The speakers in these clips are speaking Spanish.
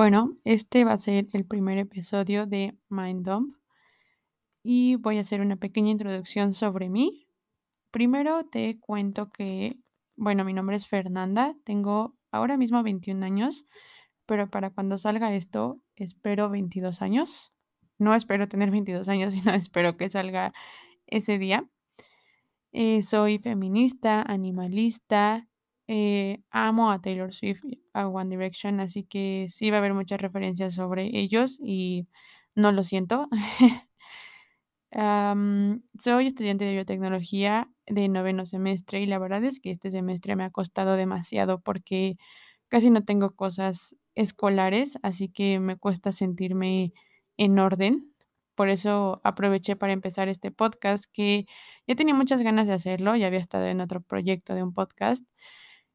Bueno, este va a ser el primer episodio de Mind Dump y voy a hacer una pequeña introducción sobre mí. Primero te cuento que, bueno, mi nombre es Fernanda, tengo ahora mismo 21 años, pero para cuando salga esto espero 22 años. No espero tener 22 años, sino espero que salga ese día. Eh, soy feminista, animalista, eh, amo a Taylor Swift, a One Direction, así que sí va a haber muchas referencias sobre ellos y no lo siento. soy estudiante de biotecnología de noveno semestre y la verdad es que este semestre me ha costado demasiado porque casi no tengo cosas escolares, así que me cuesta sentirme en orden. Por eso aproveché para empezar este podcast que ya tenía muchas ganas de hacerlo, ya había estado en otro proyecto de un podcast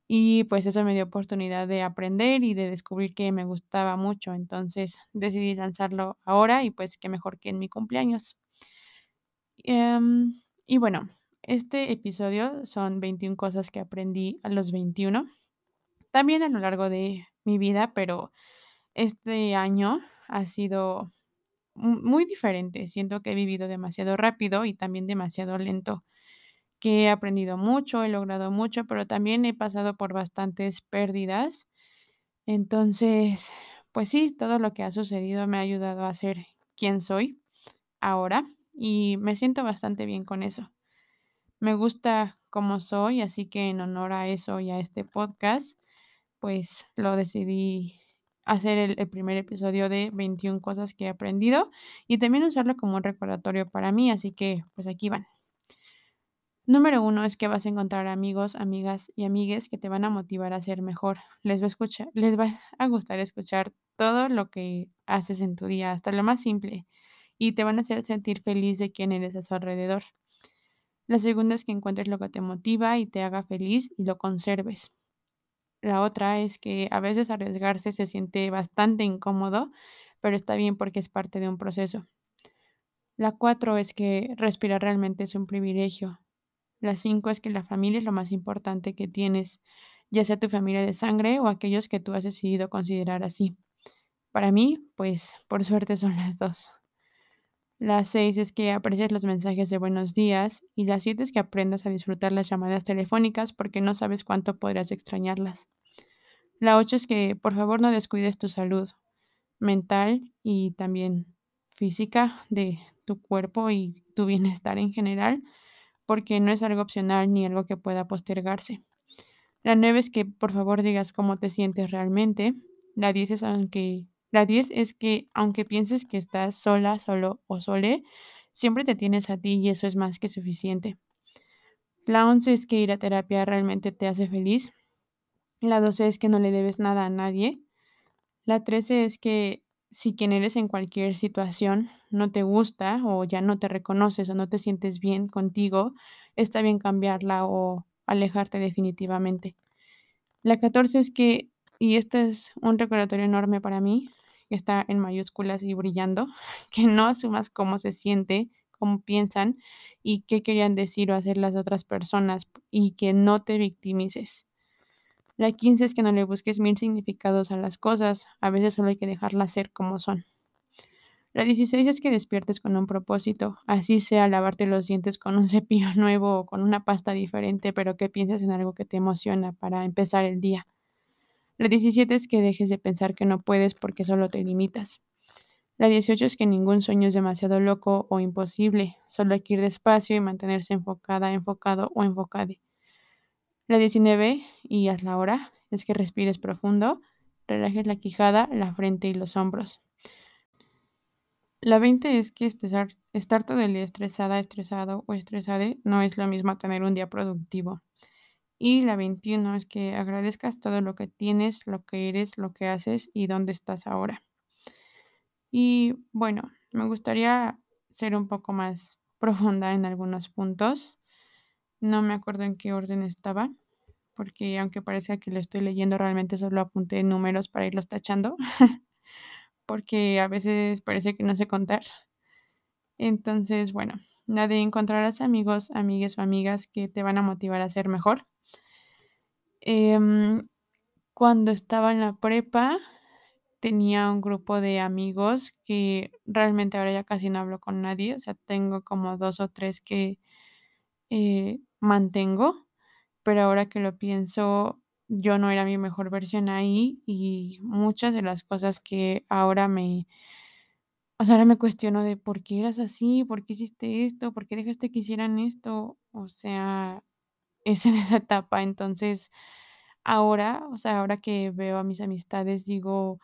y pues eso me dio oportunidad de aprender y de descubrir que me gustaba mucho. Entonces decidí lanzarlo ahora y pues qué mejor que en mi cumpleaños. Em, y bueno, este episodio son 21 cosas que aprendí a los 21. También a lo largo de mi vida, pero este año ha sido muy diferente. Siento que he vivido demasiado rápido y también demasiado lento he aprendido mucho, he logrado mucho, pero también he pasado por bastantes pérdidas. Entonces, pues sí, todo lo que ha sucedido me ha ayudado a ser quien soy ahora y me siento bastante bien con eso. Me gusta cómo soy, así que en honor a eso y a este podcast, pues lo decidí hacer el, el, primer episodio de 21 cosas que he aprendido y también usarlo como un recordatorio para mí, así que pues aquí van. Número uno es que vas a encontrar amigos, amigas y amigues que te van a motivar a ser mejor. Les va a, escuchar, les a gustar escuchar todo lo que haces en tu día, hasta lo más simple, y te van a hacer sentir feliz de quién eres a su alrededor. La segunda es que encuentres lo que te motiva y te haga feliz y lo conserves. La otra es que a veces arriesgarse se siente bastante incómodo, pero está bien porque es parte de un proceso. La cuatro es que respirar realmente es un privilegio. La cinco es que la familia es lo más importante que tienes, ya sea tu familia de sangre o aquellos que tú has decidido considerar así. Para mí, pues por suerte son las dos. La seis es que aprecies los mensajes de buenos días y la siete es que aprendas a disfrutar las llamadas telefónicas porque no sabes cuánto podrás extrañarlas. La ocho es que por favor no descuides tu salud mental y también física de tu cuerpo y tu bienestar en general porque no es algo opcional ni algo que pueda postergarse. La 9 es que por favor digas cómo te sientes realmente. La 10 es aunque la 10 es que aunque pienses que estás sola, solo o sole, siempre te tienes a ti y eso es más que suficiente. La 11 es que ir a terapia realmente te hace feliz. La 12 es que no le debes nada a nadie. La 13 es que si quien eres en cualquier situación no te gusta o ya no te reconoces o no te sientes bien contigo, está bien cambiarla o alejarte definitivamente. La 14 es que, y este es un recordatorio enorme para mí, que está en mayúsculas y brillando, que no asumas cómo se siente, cómo piensan y qué querían decir o hacer las otras personas y que no te victimices. La 15 es que no le busques mil significados a las cosas, a veces solo hay que dejarlas ser como son. La 16 es que despiertes con un propósito, así sea lavarte los dientes con un cepillo nuevo o con una pasta diferente, pero que pienses en algo que te emociona para empezar el día. La 17 es que dejes de pensar que no puedes porque solo te limitas. La 18 es que ningún sueño es demasiado loco o imposible, solo hay que ir despacio y mantenerse enfocada, enfocado o enfocade. La 19, y hazla ahora, es que respires profundo, relajes la quijada, la frente y los hombros. La 20 es que estar, estar todo el día estresada, estresado o estresade no es lo mismo tener un día productivo. Y la 21 es que agradezcas todo lo que tienes, lo que eres, lo que haces y dónde estás ahora. Y bueno, me gustaría ser un poco más profunda en algunos puntos. No me acuerdo en qué orden estaba, porque aunque parezca que lo estoy leyendo, realmente solo apunté números para irlos tachando, porque a veces parece que no sé contar. Entonces, bueno, nadie encontrarás amigos, amigues o amigas que te van a motivar a ser mejor. Em, cuando estaba en la prepa, tenía un grupo de amigos que realmente ahora ya casi no hablo con nadie, o sea, tengo como 2 o 3 que, eh, mantengo, pero ahora que lo pienso, yo no era mi mejor versión ahí y muchas de las cosas que ahora me o sea, ahora me cuestiono de por qué eras así, por qué hiciste esto, por qué dejaste que hicieran esto, o sea, es en esa etapa. Entonces, ahora, o sea, ahora que veo a mis amistades, digo,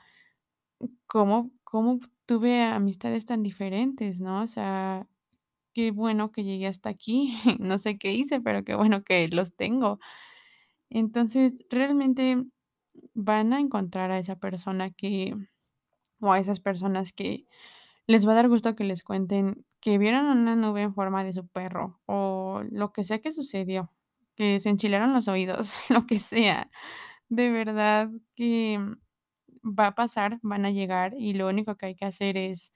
¿cómo cómo tuve amistades tan diferentes, no? O sea, qué bueno que llegué hasta aquí, no sé qué hice, pero qué bueno que los tengo. Entonces, realmente van a encontrar a esa persona que o a esas personas que les va a dar gusto que les cuenten que vieron una nube en forma de su perro, o lo que sea que sucedió, que se enchilaron los oídos, lo que sea. De verdad que va a pasar, van a llegar, y lo único que hay que hacer es,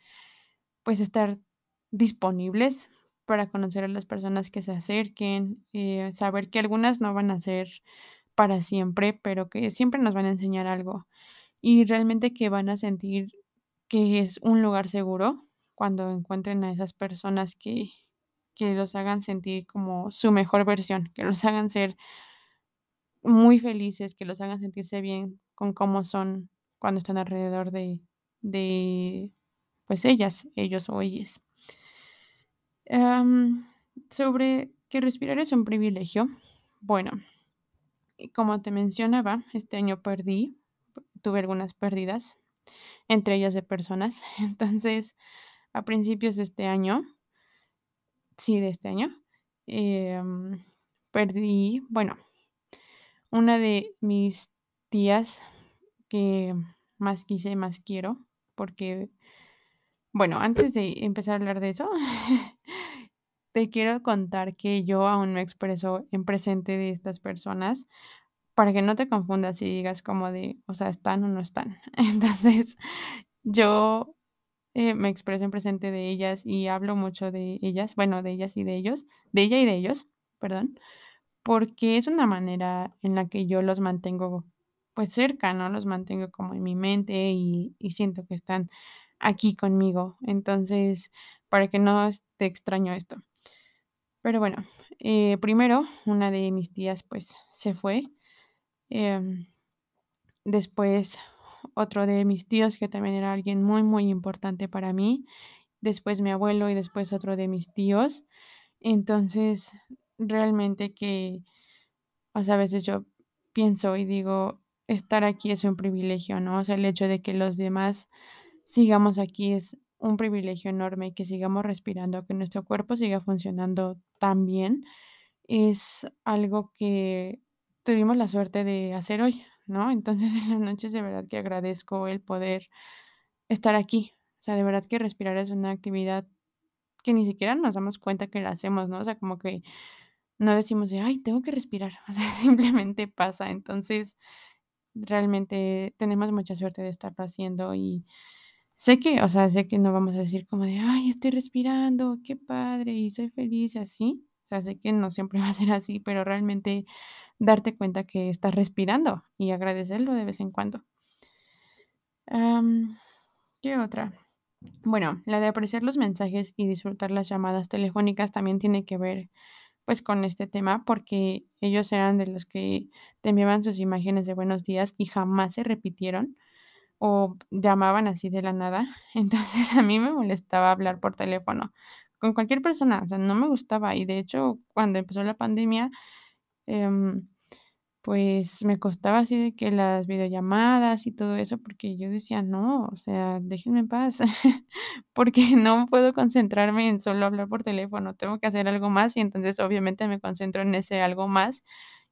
pues, estar disponibles para conocer a las personas que se acerquen, eh, saber que algunas no van a ser para siempre, pero que siempre nos van a enseñar algo. Y realmente que van a sentir que es un lugar seguro cuando encuentren a esas personas que que los hagan sentir como su mejor versión, que los hagan ser muy felices, que los hagan sentirse bien con cómo son cuando están alrededor de de, pues, ellas, ellos o ellas. Am, sobre que respirar es un privilegio. Bueno, como te mencionaba, este año perdí, tuve algunas pérdidas, entre ellas de personas. Entonces, a principios de este año sí, de este año, em, perdí, bueno, una de mis tías que más quise más quiero, porque bueno, antes de empezar a hablar de eso, te quiero contar que yo aún no expreso en presente de estas personas, para que no te confundas y digas como de, o sea, ¿están o no están? Entonces, yo, eh, me expreso en presente de ellas y hablo mucho de ellas, bueno, de ellas y de ellos, de ella y de ellos, perdón, porque es una manera en la que yo los mantengo, pues, cerca, ¿no? Los mantengo como en mi mente y y siento que están aquí conmigo. Entonces, para que no esté extraño esto. Pero bueno, eh, primero, una de mis tías, pues, se fue, em, después otro de mis tíos, que también era alguien muy, muy importante para mí, después mi abuelo y después otro de mis tíos. Entonces, realmente que, o sea, a veces yo pienso y digo, estar aquí es un privilegio, ¿no? O sea, el hecho de que los demás sigamos aquí es un privilegio enorme, que sigamos respirando, que nuestro cuerpo siga funcionando tan bien, es algo que tuvimos la suerte de hacer hoy, ¿no? Entonces, en las noches de verdad que agradezco el poder estar aquí. O sea, de verdad que respirar es una actividad que ni siquiera nos damos cuenta que la hacemos, ¿no? O sea, como que no decimos de: "Ay, tengo que respirar", o sea, simplemente pasa. Entonces, realmente tenemos mucha suerte de estarlo haciendo y sé que, o sea, sé que no vamos a decir como de: "Ay, estoy respirando, qué padre, y soy feliz", así. O sea, sé que no siempre va a ser así, pero realmente darte cuenta que estás respirando y agradecerlo de vez en cuando. Am, ¿qué otra? Bueno, la de apreciar los mensajes y disfrutar las llamadas telefónicas también tiene que ver, pues, con este tema, porque ellos eran de los que te enviaban sus imágenes de buenos días y jamás se repitieron, o llamaban así de la nada. Entonces, a mí me molestaba hablar por teléfono con cualquier persona, o sea, no me gustaba. Y de hecho, cuando empezó la pandemia, em, pues, me costaba así de que las videollamadas y todo eso, porque yo decía: "No, o sea, déjenme en paz", porque no puedo concentrarme en solo hablar por teléfono, tengo que hacer algo más, y entonces, obviamente, me concentro en ese algo más,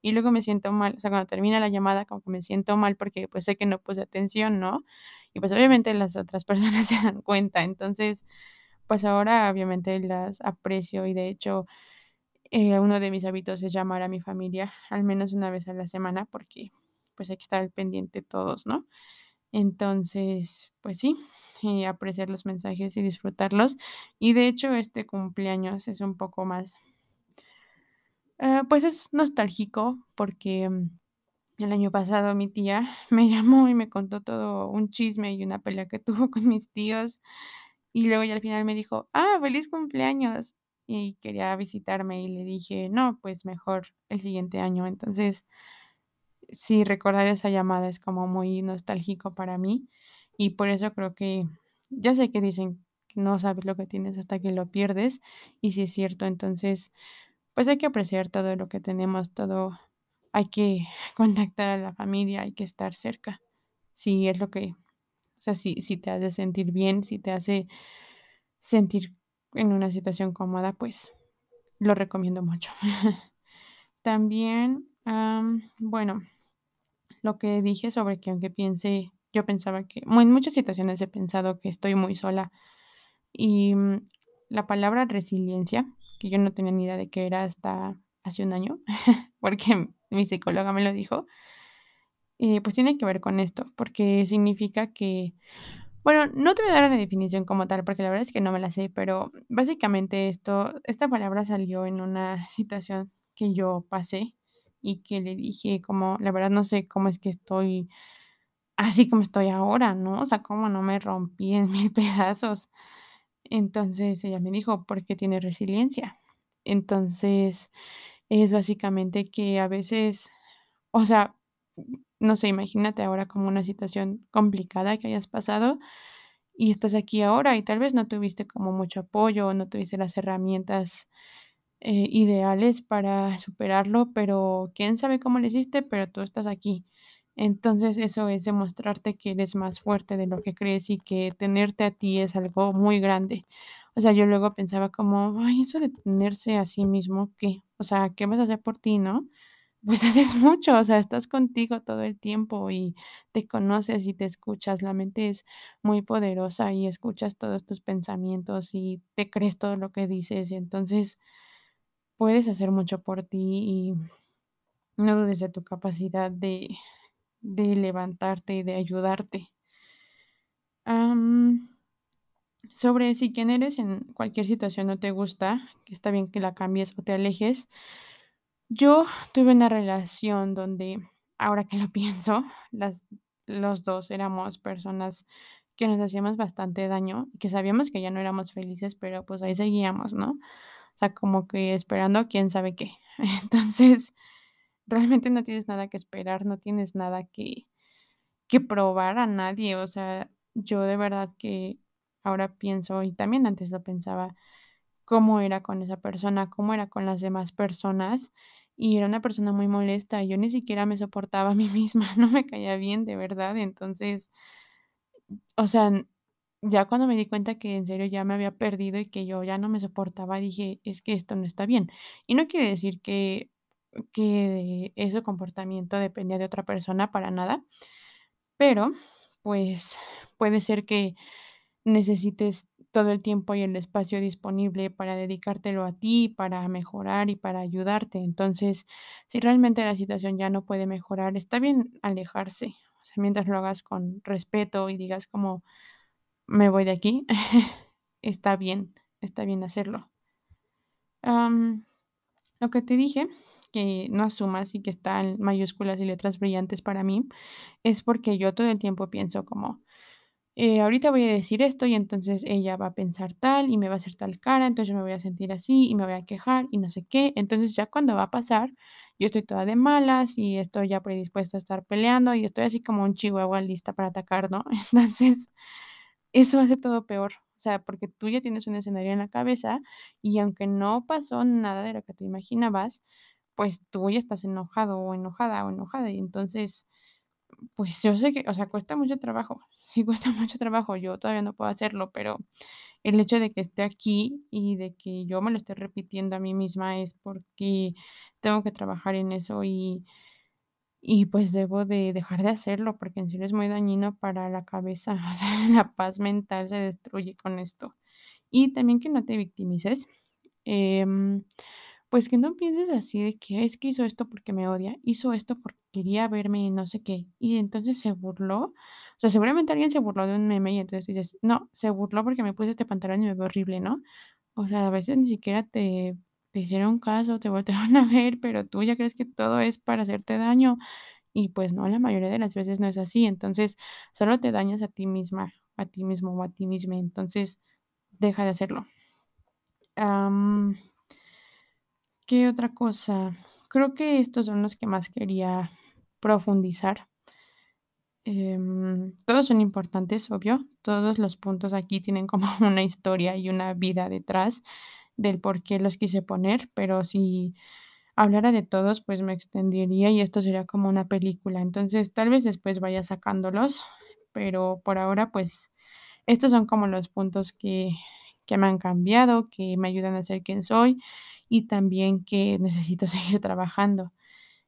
y luego me siento mal, o sea, cuando termina la llamada, como que me siento mal porque, pues, sé que no puse atención, ¿no? Y, pues, obviamente, las otras personas se dan cuenta. Entonces, pues, ahora, obviamente, las aprecio y, de hecho, eh, uno de mis hábitos es llamar a mi familia al menos una vez a la semana porque, pues, hay que estar al pendiente todos, ¿no? Entonces, pues sí, eh, apreciar los mensajes y disfrutarlos. Y, de hecho, este cumpleaños es un poco más, eh, pues, es nostálgico porque, El año pasado mi tía me llamó y me contó todo un chisme y una pelea que tuvo con mis tíos, y luego ya al final me dijo: "Ah, feliz cumpleaños", y quería visitarme, y le dije: "No, pues mejor el siguiente año". Entonces, sí, recordar esa llamada es como muy nostálgico para mí, y por eso creo que ya sé que dicen que no sabes lo que tienes hasta que lo pierdes, y sí es cierto. Entonces, pues hay que apreciar todo lo que tenemos, todo hay que contactar a la familia, hay que estar cerca. Si es lo que o sea, si si te hace sentir bien, si te hace sentir en una situación cómoda, pues lo recomiendo mucho. También, am, bueno, lo que dije sobre que aunque piense yo pensaba que en muchas situaciones he pensado que estoy muy sola, y, mm, la palabra resiliencia, que yo no tenía ni idea de qué era hasta hace un año, porque mi psicóloga me lo dijo eh, pues tiene que ver con esto, porque significa que bueno, no te voy a dar la definición como tal, porque la verdad es que no me la sé, pero básicamente esto esta palabra salió en una situación que yo pasé y que le dije como: "La verdad no sé cómo es que estoy así como estoy ahora", ¿no? O sea, cómo no me rompí en 1000 pedazos. Entonces ella me dijo: "Porque tienes resiliencia". Entonces, es básicamente que a veces, o sea, no sé, imagínate ahora como una situación complicada que hayas pasado y estás aquí ahora, y tal vez no tuviste como mucho apoyo, o no tuviste las herramientas, eh, ideales para superarlo, pero quién sabe cómo le hiciste, pero tú estás aquí. Entonces, eso es demostrarte que eres más fuerte de lo que crees y que tenerte a ti es algo muy grande. O sea, yo luego pensaba como: "Ay, eso de tenerse a sí mismo, ¿qué? O sea, ¿qué vas a hacer por ti, no?". Pues haces mucho, o sea, estás contigo todo el tiempo y te conoces y te escuchas. La mente es muy poderosa y escuchas todos tus pensamientos y te crees todo lo que dices, entonces puedes hacer mucho por ti y no dudes de tu capacidad de de levantarte y de ayudarte. Sobre si quién eres en cualquier situación no te gusta, que está bien que la cambies o te alejes. Yo tuve una relación donde, ahora que lo pienso, las los 2 éramos personas que nos hacíamos bastante daño, que sabíamos que ya no éramos felices, pero, pues, ahí seguíamos, ¿no? O sea, como que esperando quién sabe qué. Entonces, realmente no tienes nada que esperar, no tienes nada que que probar a nadie. O sea, yo de verdad que ahora pienso, y también antes lo pensaba, cómo era con esa persona, cómo era con las demás personas, y era una persona muy molesta, yo ni siquiera me soportaba a mí misma, no me caía bien, de verdad. Entonces o sea, ya cuando me di cuenta que en serio ya me había perdido y que yo ya no me soportaba, dije: "Es que esto no está bien". Y no quiere decir que que ese comportamiento dependía de otra persona, para nada, pero, pues, puede ser que necesites todo el tiempo y el espacio disponible para dedicártelo a ti, para mejorar y para ayudarte. Entonces, si realmente la situación ya no puede mejorar, está bien alejarse, o sea, mientras lo hagas con respeto y digas como: "Me voy de aquí", está bien, está bien hacerlo. Lo que te dije, que no asumas y que está en mayúsculas y letras brillantes para mí, es porque yo todo el tiempo pienso como, eh, ahorita voy a decir esto y entonces ella va a pensar tal y me va a hacer tal cara, entonces yo me voy a sentir así y me voy a quejar y no sé qué. Entonces, ya cuando va a pasar, yo estoy toda de malas y estoy ya predispuesta a estar peleando y estoy así como un chihuahua lista para atacar, ¿no? Entonces, eso hace todo peor. O sea, porque tú ya tienes un escenario en la cabeza y aunque no pasó nada de lo que tú imaginabas, pues tú ya estás enojado o enojada o enojada. Y entonces, pues yo sé que, o sea, cuesta mucho trabajo, sí cuesta mucho trabajo, yo todavía no puedo hacerlo, pero el hecho de que esté aquí y de que yo me lo esté repitiendo a mí misma es porque tengo que trabajar en eso y y pues debo de dejar de hacerlo, porque en serio es muy dañino para la cabeza, o sea, la paz mental se destruye con esto. Y también que no te victimices, em, pues que no pienses así de que: "Es que hizo esto porque me odia, hizo esto porque quería verme y no sé qué, y entonces se burló". O sea, seguramente alguien se burló de un meme y entonces dices: "No, se burló porque me puse este pantalón y me veo horrible", ¿no? O sea, a veces ni siquiera te te hicieron caso, te voltearon a ver, pero tú ya crees que todo es para hacerte daño, Y pues no, la mayoría de las veces no es así. Entonces, solo te dañas a ti misma, a ti mismo o a ti misma. Entonces, deja de hacerlo. ¿Qué otra cosa? Creo que estos son los que más quería profundizar. Em, todos son importantes, obvio. Todos los puntos aquí tienen como una historia y una vida detrás del por qué los quise poner, pero si hablara de todos, pues me extendería y esto sería como una película. Entonces, tal vez después vaya sacándolos, pero por ahora, pues, estos son como los puntos que, que me han cambiado, que me ayudan a ser quien soy y también que necesito seguir trabajando.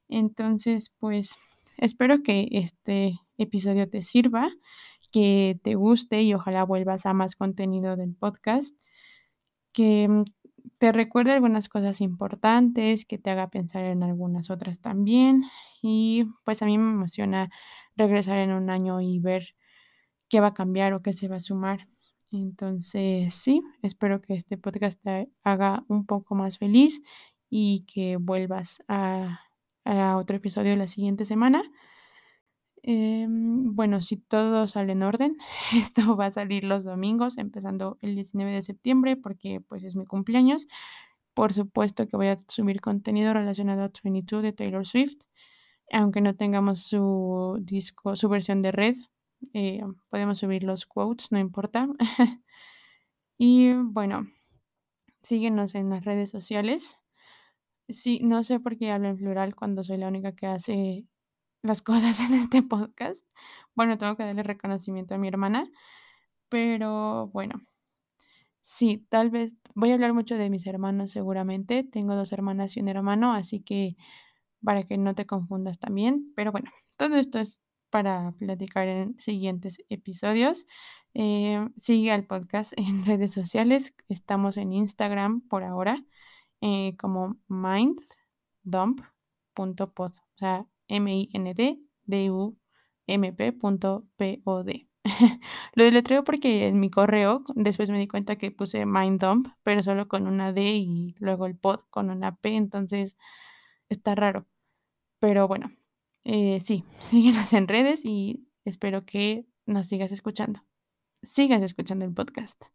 Entonces, pues, espero que este episodio te sirva, que te guste y ojalá vuelvas a más contenido del podcast, que mm, te recuerde algunas cosas importantes, que te haga pensar en algunas otras también. Y pues a mí me emociona regresar en un año y ver qué va a cambiar o qué se va a sumar. Entonces, sí, espero que este podcast te haga un poco más feliz y que vuelvas a, otro episodio la siguiente semana. Em, bueno, si todo sale en orden, esto va a salir los domingos, empezando el 19 de septiembre, porque pues es mi cumpleaños. Por supuesto que voy a subir contenido relacionado a 22 de Taylor Swift, aunque no tengamos su disco, su versión de red, eh, podemos subir los quotes, no importa. y bueno, síguenos en las redes sociales. Sí, no sé por qué hablo en plural cuando soy la única que hace las cosas en este podcast. Bueno, tengo que darle reconocimiento a mi hermana, pero bueno, sí, tal vez voy a hablar mucho de mis hermanos seguramente. Tengo dos hermanas y un hermano, así que para que no te confundas también. Pero bueno, todo esto es para platicar en siguientes episodios. Eh, sigue al podcast en redes sociales. Estamos en Instagram por ahora eh, como minddump.pod. O sea, M-I-N-D-D-U-M-P.P-O-D. Lo deletreo porque en mi correo después me di cuenta que puse minddump, pero solo con una D y luego el pod con una P, entonces está raro. Pero bueno, eh, sí, síguenos en redes y espero que nos sigas escuchando. Sigas escuchando el podcast.